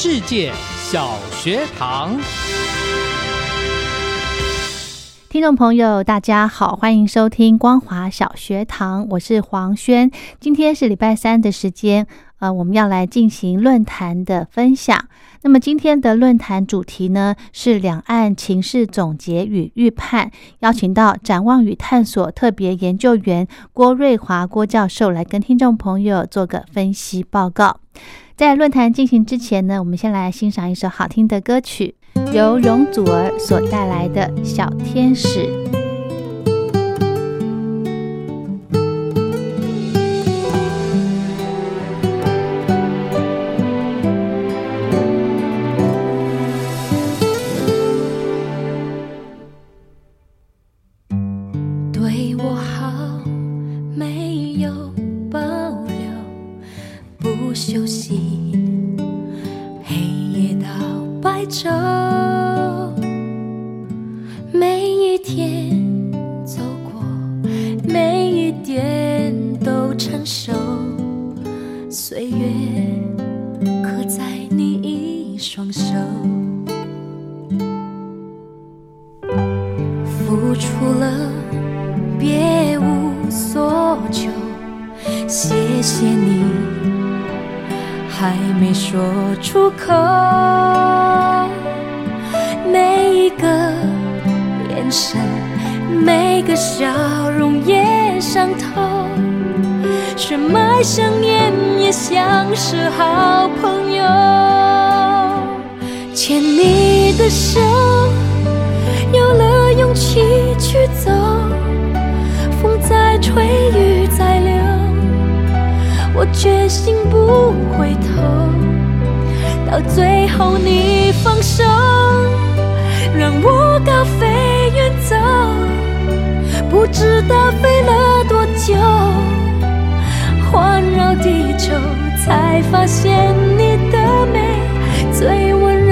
世界小学堂，听众朋友，大家好，欢迎收听光华小学堂，我是黄轩。今天是礼拜三的时间，呃，我们要来进行论坛的分享。那么今天的论坛主题呢是两岸情势总结与预判，邀请到展望与探索特别研究员郭瑞华郭教授来跟听众朋友做个分析报告。在论坛进行之前呢，我们先来欣赏一首好听的歌曲，由容祖儿所带来的《小天使》。对我好，没有保留，不休息，就我决心不回头。到最后你放手，让我高飞远走，不知道飞了多久，环绕地球，才发现你的美最温柔。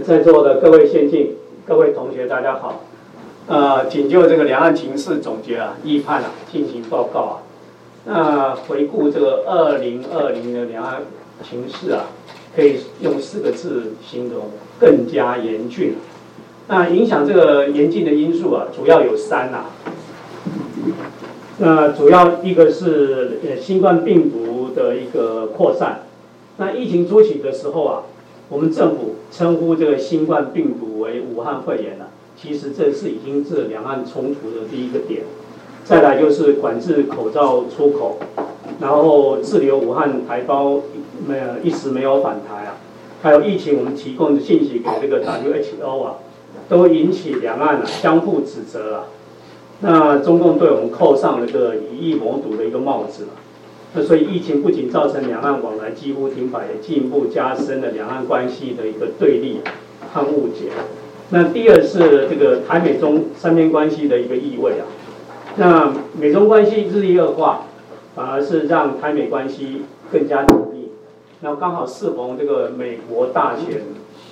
在座的各位先进、各位同学，大家好。呃，仅就这个两岸情势总结啊、预判啊进行报告啊。那回顾这个二零二零的两岸情势啊，可以用四个字形容：更加严峻。那影响这个严峻的因素啊，主要有三呐、那主要一个是新冠病毒的一个扩散。那疫情初期的时候啊，我们政府称呼这个新冠病毒为武汉肺炎了、其实这是已经是两岸冲突的第一个点。再来就是管制口罩出口，然后滞留武汉台胞没有一时没有返台啊，还有疫情我们提供的信息给这个 WHO 啊，都引起两岸啊相互指责啊。那中共对我们扣上了个以疫谋独的一个帽子了。那所以疫情不仅造成两岸往来几乎停摆，也进一步加深了两岸关系的一个对立和误解。那第二是这个台美中三边关系的一个意味啊。那美中关系日益恶化，反而是让台美关系更加紧密。那刚好适逢这个美国大选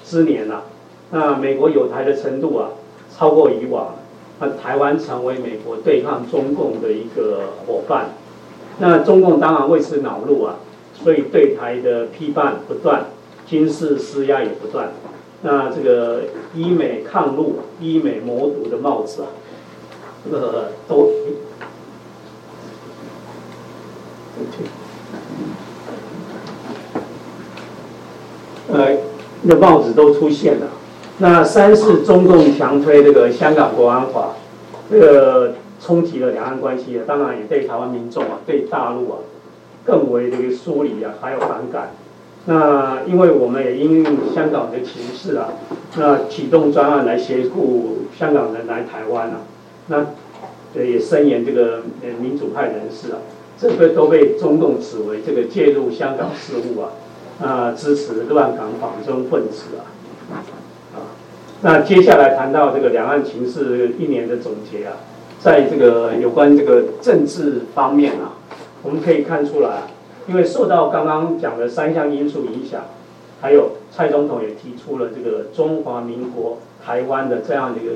之年啊，那美国有台的程度啊超过以往，那台湾成为美国对抗中共的一个伙伴。那中共当然为此恼怒啊，所以对台的批判不断，军事施压也不断。那这个医美抗陆、医美谋独的帽子啊，这个都，呃，那帽子都出现了。那三是中共强推这个香港国安法，这个冲击了两岸关系啊，当然也对台湾民众啊，对大陆啊，更为这个疏离啊，还有反感。那因为我们也因应香港的情势啊，那启动专案来协助香港人来台湾啊，那也声言这个民主派人士啊，这个都被中共指为这个介入香港事务啊，啊支持乱港反中分子啊，啊，那接下来谈到这个两岸情势一年的总结啊，在这个有关这个政治方面啊，我们可以看出来。因为受到刚刚讲的三项因素影响，还有蔡总统也提出了这个中华民国台湾的这样的一个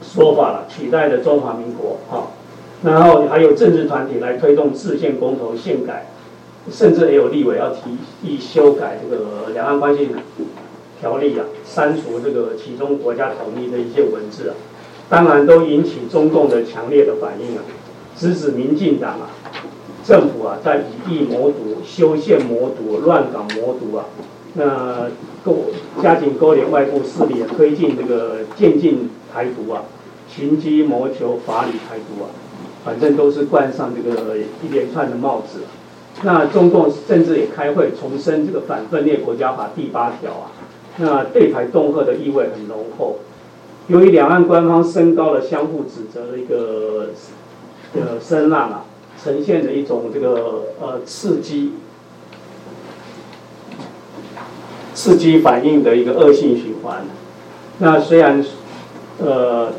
说法了，取代了中华民国哈、然后还有政治团体来推动制宪公投宪改，甚至也有立委要提议修改这个两岸关系条例啊，删除这个其中国家统一的一些文字啊，当然都引起中共的强烈的反应啊，直指民进党啊。政府啊，在以疫谋独、修宪谋独、乱港谋独啊，那勾加紧勾连外部势力啊，推进这个渐进台独啊，寻机谋求法理台独啊，反正都是冠上这个一连串的帽子、那中共甚至也开会重申这个反分裂国家法第八条啊，那对台恫吓的意味很浓厚。由于两岸官方升高了相互指责的一个呃声浪啊。呈现的一种这个呃刺激、刺激反应的一个恶性循环。那虽然呃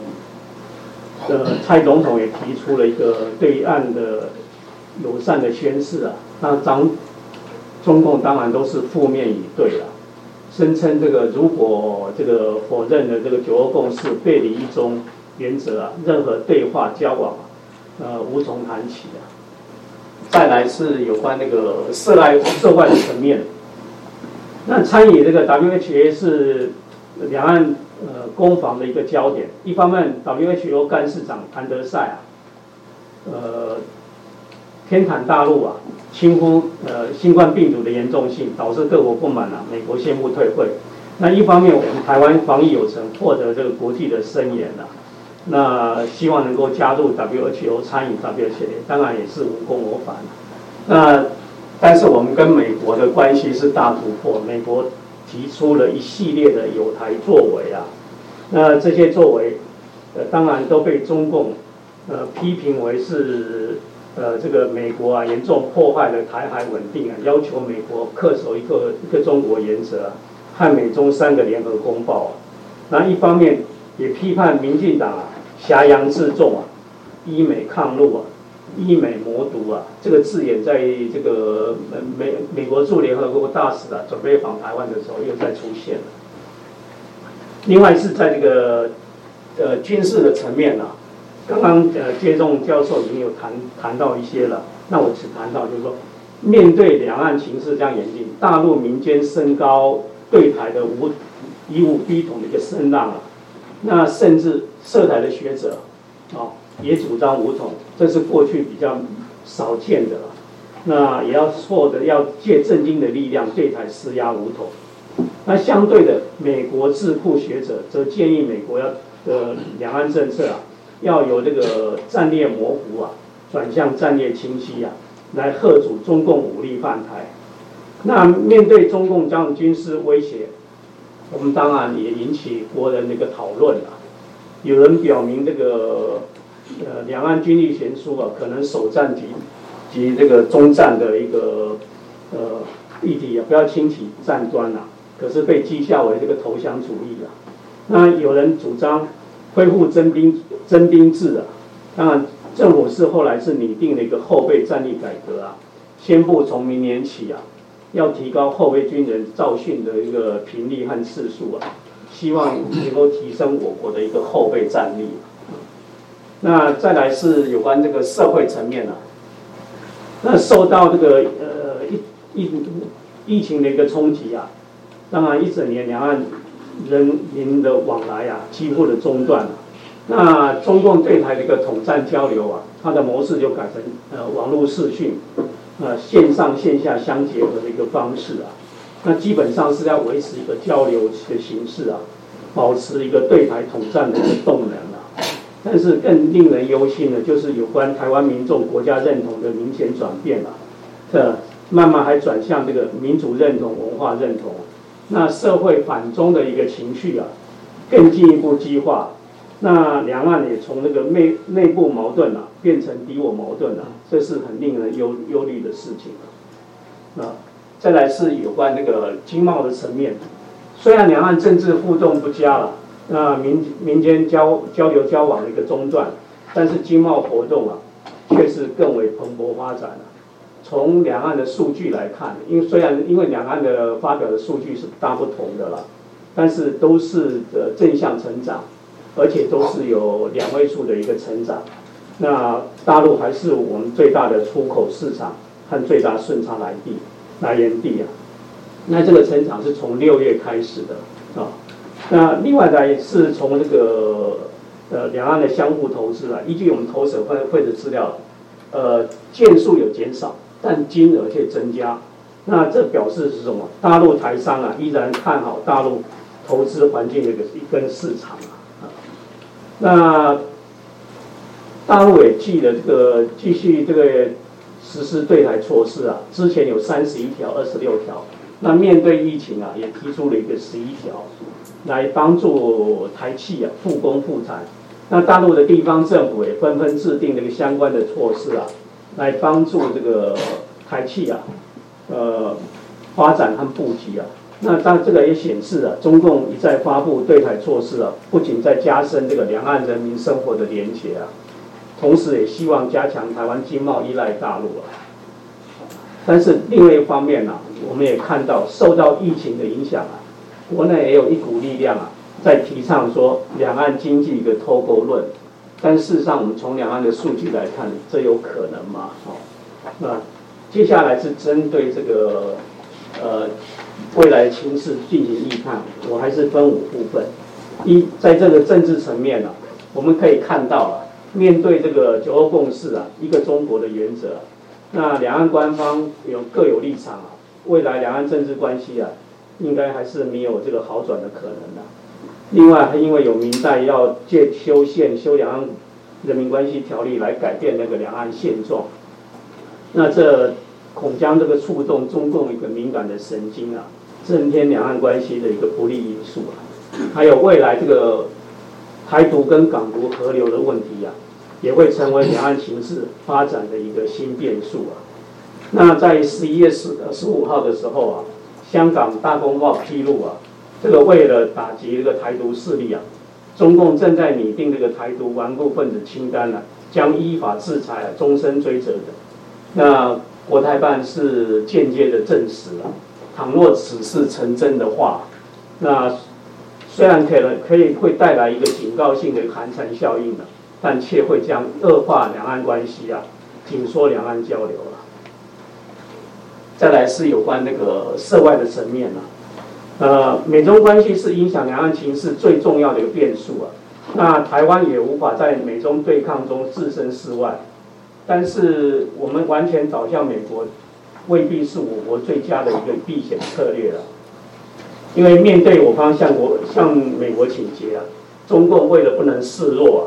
呃蔡总统也提出了一个对岸的友善的宣誓啊，那张中共当然都是负面以对了，声称这个如果这个否认了这个九二共识、背离一中原则啊，任何对话交往啊，呃无从谈起啊。再来是有关那个涉外涉外的层面，那参与这个 WHA 是两岸呃攻防的一个焦点。一方面，WHO 干事长谭德赛啊，呃，偏袒大陆啊，轻忽呃新冠病毒的严重性，导致各国不满啊，美国宣布退会。那一方面，我们台湾防疫有成，获得这个国际的声援啊。那希望能够加入 WHO 参与 WHO，当然也是无功而返。那但是我们跟美国的关系是大突破，美国提出了一系列的有台作为啊，那这些作为，呃，当然都被中共呃批评为是呃这个美国啊严重破坏了台海稳定啊，要求美国恪守一个一个中国原则，啊和美中三个联合公报啊，那一方面也批判民进党啊挟洋自重啊，医美抗陆啊。医美魔毒啊，这个字眼在这个美美国驻联合国大使啊准备访台湾的时候又再出现了。另外是在这个呃军事的层面啊，刚刚呃接种教授已经有谈谈到一些了，那我只谈到就是说，面对两岸情势这样严峻，大陆民间升高对台的武以武逼统的一个声浪啊，那甚至涉台的学者啊。也主张武统，这是过去比较少见的了。那也要获得要借政经的力量对台施压武统。那相对的，美国智库学者则建议美国要的两岸政策啊，要有这个战略模糊啊，转向战略清晰啊，来贺阻中共武力犯台。那面对中共这样军事威胁，我们当然也引起国人的一个讨论了。有人表明这个。呃，两岸军力悬殊啊，可能首战及及这个中战的一个呃议题也，不要轻启战端呐。可是被讥笑为这个投降主义啊。那有人主张恢复征兵征兵制啊。当然，政府是后来是拟定了一个后备战力改革啊，宣布从明年起啊，要提高后备军人造训的一个频率和次数啊，希望能够提升我国的一个后备战力。那再来是有关这个社会层面啊。那受到这个呃疫疫疫情的一个冲击啊，当然一整年两岸人民的往来啊几乎的中断了。那中共对台的一个统战交流啊，它的模式就改成呃网络视讯，呃线上线下相结合的一个方式啊。那基本上是要维持一个交流的形式啊，保持一个对台统战的一个动能啊。但是更令人忧心的，就是有关台湾民众国家认同的明显转变了，这慢慢还转向这个民主认同、文化认同，那社会反中的一个情绪啊，更进一步激化，那两岸也从那个内内部矛盾啊，变成敌我矛盾了，这是很令人忧忧虑的事情啊。再来是有关那个经贸的层面，虽然两岸政治互动不佳了。那民民间交交流交往的一个中断，但是经贸活动啊，却是更为蓬勃发展了。从两岸的数据来看，因为虽然因为两岸的发表的数据是大不同的了，但是都是呃正向成长，而且都是有两位数的一个成长。那大陆还是我们最大的出口市场和最大顺差来地来源地啊。那这个成长是从六月开始的啊。那另外呢，是从这个呃两岸的相互投资啊，依据我们投审会会的资料，呃件数有减少，但金额却增加。那这表示是什么？大陆台商啊依然看好大陆投资环境的一个一根市场啊。那大陆也记得这个继续这个实施对台措施啊，之前有三十一条、二十六条，那面对疫情啊，也提出了一个十一条。来帮助台企啊复工复产，那大陆的地方政府也纷纷制定这个相关的措施啊，来帮助这个台企啊，呃发展和布局啊。那当然这个也显示啊，中共一再发布对台措施啊，不仅在加深这个两岸人民生活的连结啊，同时也希望加强台湾经贸依赖大陆啊。但是另外一方面呢，我们也看到受到疫情的影响啊。国内也有一股力量啊，在提倡说两岸经济一个脱钩论，但事实上我们从两岸的数据来看，这有可能吗？哦，那接下来是针对这个呃未来情势进行预判，我还是分五部分。一，在这个政治层面呢，我们可以看到啊，面对这个九二共识啊，一个中国的原则，那两岸官方有各有立场啊，未来两岸政治关系啊。应该还是没有这个好转的可能的。另外，因为有明代要借修宪、修两岸人民关系条例来改变那个两岸现状，那这恐将这个触动中共一个敏感的神经啊，增添两岸关系的一个不利因素啊。还有未来这个台独跟港独合流的问题啊，也会成为两岸形势发展的一个新变数啊。那在十一月十十五号的时候啊，香港大公报披露啊，这个为了打击这个台独势力啊，中共正在拟定这个台独顽固分子清单呢，将依法制裁、终身追责的。那国台办是间接的证实了，倘若此事成真的话，那虽然可能可以会带来一个警告性的寒蝉效应的，但却会将恶化两岸关系啊，紧缩两岸交流了。再来是有关那个涉外的层面了，呃，美中关系是影响两岸情势最重要的一个变数啊。那台湾也无法在美中对抗中置身事外，但是我们完全倒向美国，未必是我国最佳的一个避险策略了。因为面对我方向国向美国倾斜啊，中共为了不能示弱啊，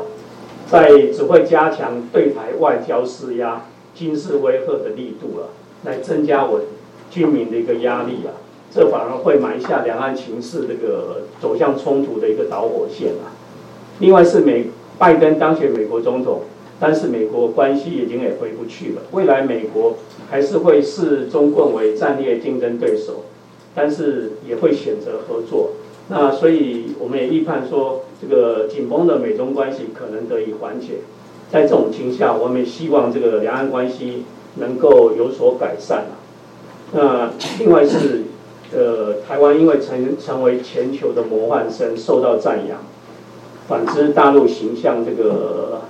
在只会加强对台外交施压、军事威吓的力度了。来增加我军民的一个压力啊，这反而会埋下两岸情势这个走向冲突的一个导火线啊。另外是美拜登当选美国总统，但是美国关系已经也回不去了。未来美国还是会视中共为战略竞争对手，但是也会选择合作。那所以我们也预判说，这个紧绷的美中关系可能得以缓解。在这种情况下，我们也希望这个两岸关系。能够有所改善啊。那另外是，呃，台湾因为成成为全球的模范生，受到赞扬。反之，大陆形象这个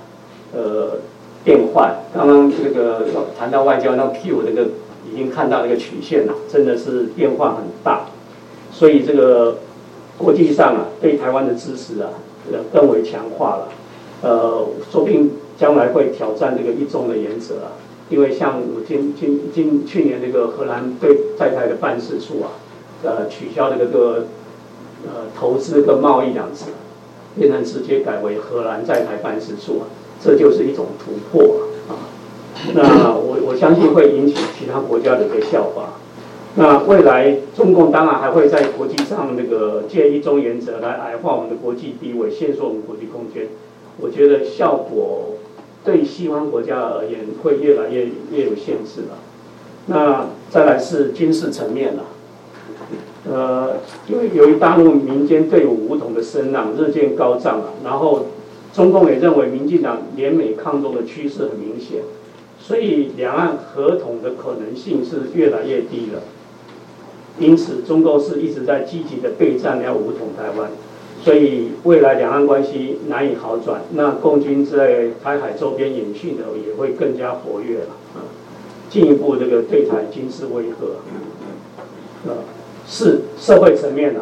呃变换，刚刚这个谈到外交，那 Q 这个已经看到那个曲线了，真的是变化很大。所以这个国际上啊，对台湾的支持啊，呃，更为强化了。呃，说不定将来会挑战这个一中的原则啊。因为像我今今今去年那个荷兰对在台的办事处啊，呃，取消那个个呃投资跟贸易两字，变成直接改为荷兰在台办事处啊，这就是一种突破啊。那我我相信会引起其他国家的一个效法。那未来中共当然还会在国际上那个借一中原则来矮化我们的国际地位，限缩我们国际空间。我觉得效果。对西方国家而言，会越来越越有限制了。那再来是军事层面了。呃，因为由于大陆民间对武统的声浪日渐高涨了，然后中共也认为民进党联美抗中的趋势很明显，所以两岸合统的可能性是越来越低了。因此，中共是一直在积极的备战要武统台湾。所以未来两岸关系难以好转，那共军在台海周边演训的也会更加活跃了啊，进一步这个对台军事威吓，啊，是社会层面的，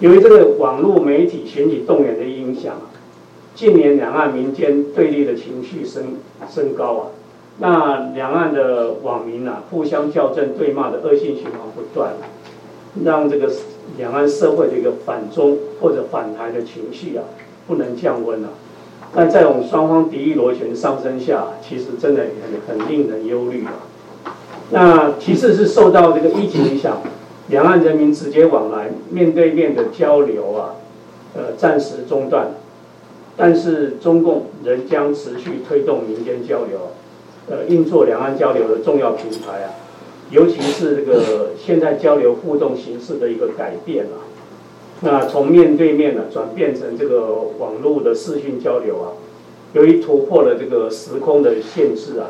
由于这个网络媒体选举动员的影响啊，近年两岸民间对立的情绪升升高啊，那两岸的网民啊互相校正对骂的恶性循环不断，让这个。两岸社会的一个反中或者反台的情绪啊，不能降温了。但在我们双方敌意螺旋上升下，其实真的很很令人忧虑啊。那其次是受到这个疫情影响，两岸人民直接往来面对面的交流啊，呃，暂时中断。但是中共仍将持续推动民间交流，呃，运作两岸交流的重要平台啊。尤其是这个现在交流互动形式的一个改变啊，那从面对面呢转变成这个网络的视讯交流啊，由于突破了这个时空的限制啊，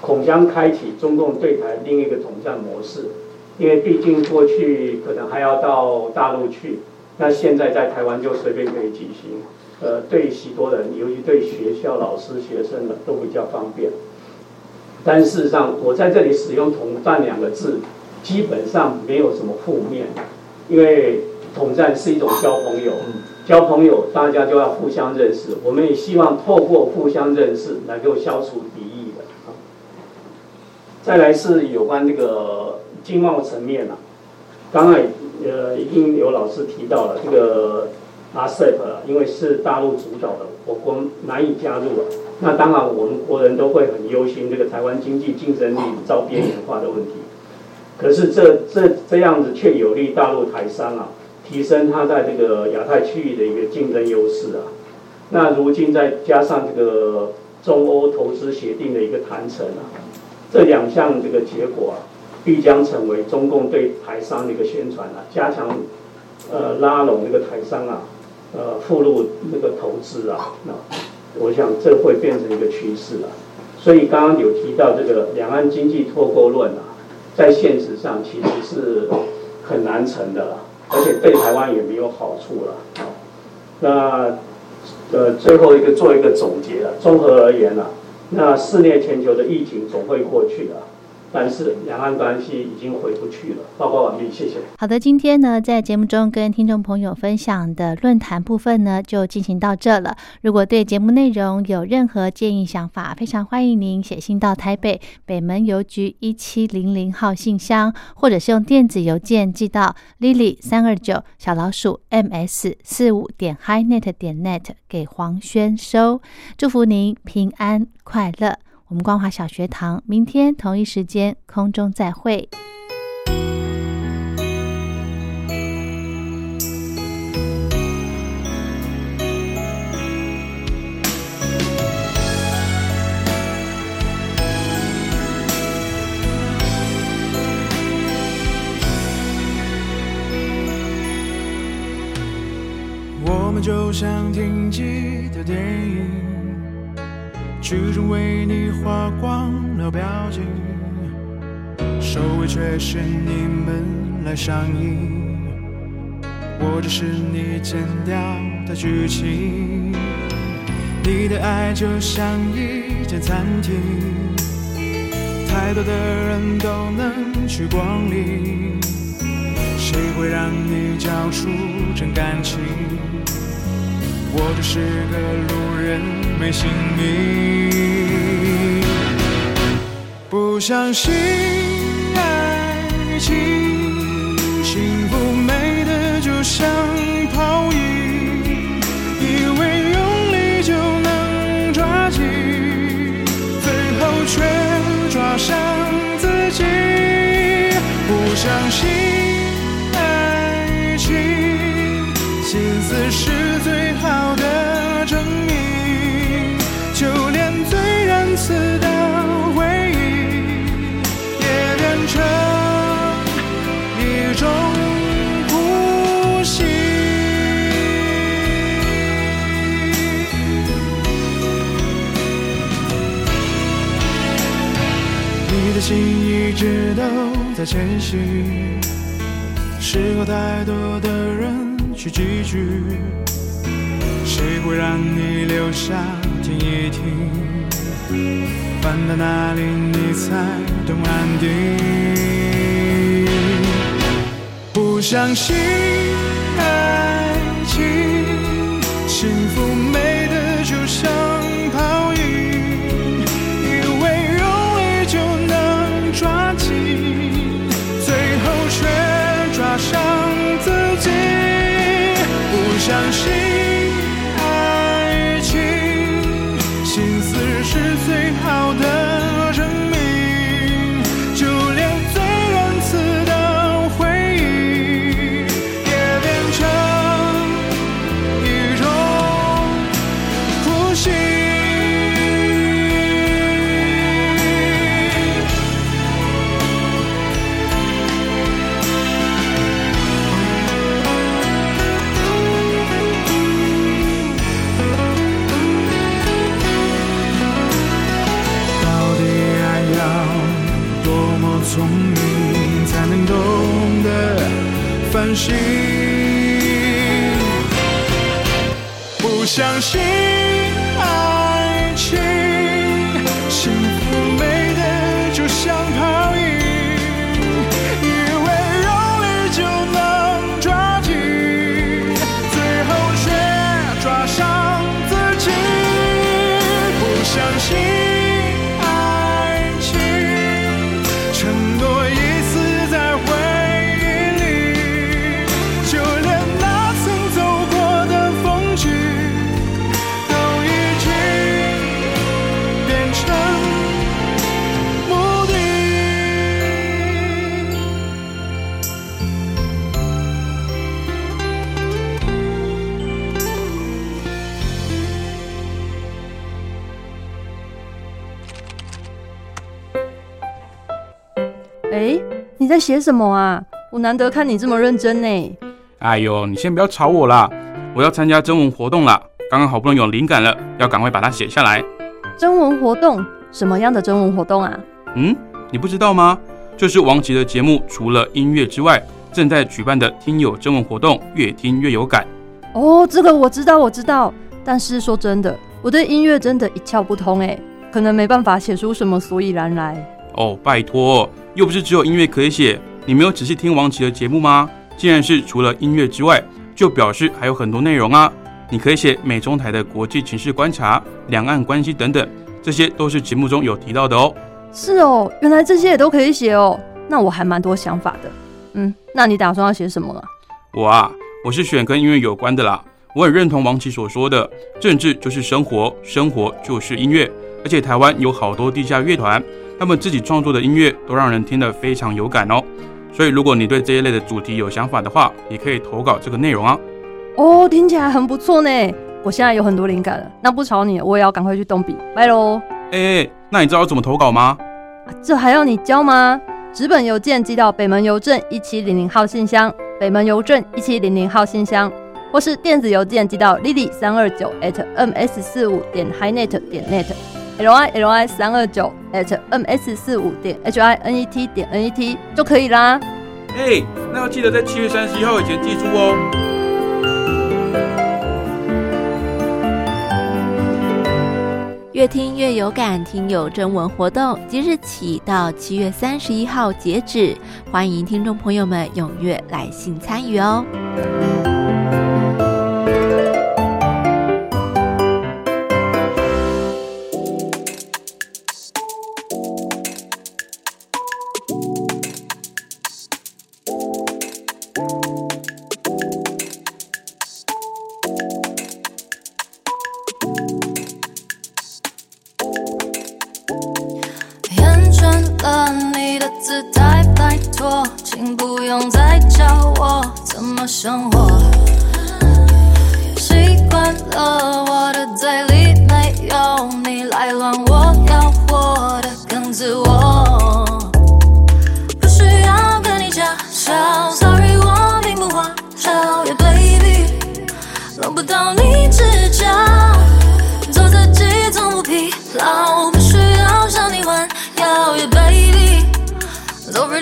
恐将开启中共对台另一个统战模式。因为毕竟过去可能还要到大陆去，那现在在台湾就随便可以举行，呃，对许多人，尤其对学校老师、学生呢都比较方便。但事实上，我在这里使用“统战”两个字，基本上没有什么负面，因为统战是一种交朋友，交朋友大家就要互相认识，我们也希望透过互相认识，能够消除敌意的。再来是有关这个经贸层面啊，刚刚呃，已经有老师提到了这个 RCEP 啊，因为是大陆主导的，我国难以加入了。那当然，我们国人都会很忧心这个台湾经济竞争力遭边缘化的问题。可是这这这样子却有利大陆台商啊，提升它在这个亚太区域的一个竞争优势啊。那如今再加上这个中欧投资协定的一个谈成啊，这两项这个结果啊，必将成为中共对台商的一个宣传啊，加强呃拉拢那个台商啊，呃附入那个投资啊，那我想这会变成一个趋势了。所以刚刚有提到这个两岸经济脱钩论啊。在现实上其实是很难成的了，而且对台湾也没有好处了。那呃，最后一个做一个总结了，综合而言呢，那肆虐全球的疫情总会过去的。但是两岸关系已经回不去了。报告完毕，谢谢。好的，今天呢，在节目中跟听众朋友分享的论坛部分呢，就进行到这了。如果对节目内容有任何建议想法，非常欢迎您写信到台北北门邮局一七零零号信箱，或者是用电子邮件寄到 lily 三二九小老鼠 ms 四五点 hi net 点 net 给黄轩收。祝福您平安快乐。我们光华小学堂，明天同一时间空中再会。我们就像停机的电影。剧中为你花光了表情，收尾却是你们来上映。我只是你剪掉的剧情。你的爱就像一间餐厅，太多的人都能去光临，谁会让你交出真感情？我只是个路人，没姓名。不相信爱情，在前行，适合太多的人去寄居。谁会让你留下听一听？搬到哪里你才懂安定？不相信聪明才能懂得反省，不相信爱情，你在写什么啊？我难得看你这么认真呢。哎呦，你先不要吵我啦，我要参加征文活动啦，刚刚好不容易有灵感了，要赶快把它写下来。征文活动？什么样的征文活动啊？嗯，你不知道吗？就是王琦的节目，除了音乐之外，正在举办的听友征文活动，越听越有感。哦，这个我知道，我知道。但是说真的，我对音乐真的一窍不通哎，可能没办法写出什么所以然来。哦，拜托，又不是只有音乐可以写。你没有仔细听王琦的节目吗？既然是除了音乐之外，就表示还有很多内容啊。你可以写美中台的国际情势观察、两岸关系等等，这些都是节目中有提到的哦。是哦，原来这些也都可以写哦。那我还蛮多想法的。嗯，那你打算要写什么了？我啊，我是选跟音乐有关的啦。我很认同王琦所说的，政治就是生活，生活就是音乐。而且台湾有好多地下乐团，他们自己创作的音乐都让人听得非常有感哦。所以如果你对这一类的主题有想法的话，也可以投稿这个内容啊。哦，听起来很不错呢。我现在有很多灵感了，那不吵你，我也要赶快去动笔，拜喽。哎，那你知道怎么投稿吗？这还要你教吗？纸本邮件寄到北门邮政一七零零号信箱，北门邮政一七零零号信箱。或是电子邮件寄到 lily 三二九 at ms 四五点 hinet 点 net，l i l i 三二九 at ms 四五点 h i n e t 点 n e t 就可以啦。哎，那要记得在七月三十一号以前寄出哦。越听越有感，听友征文活动即日起到七月三十一号截止，欢迎听众朋友们踊跃来信参与哦。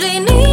Really need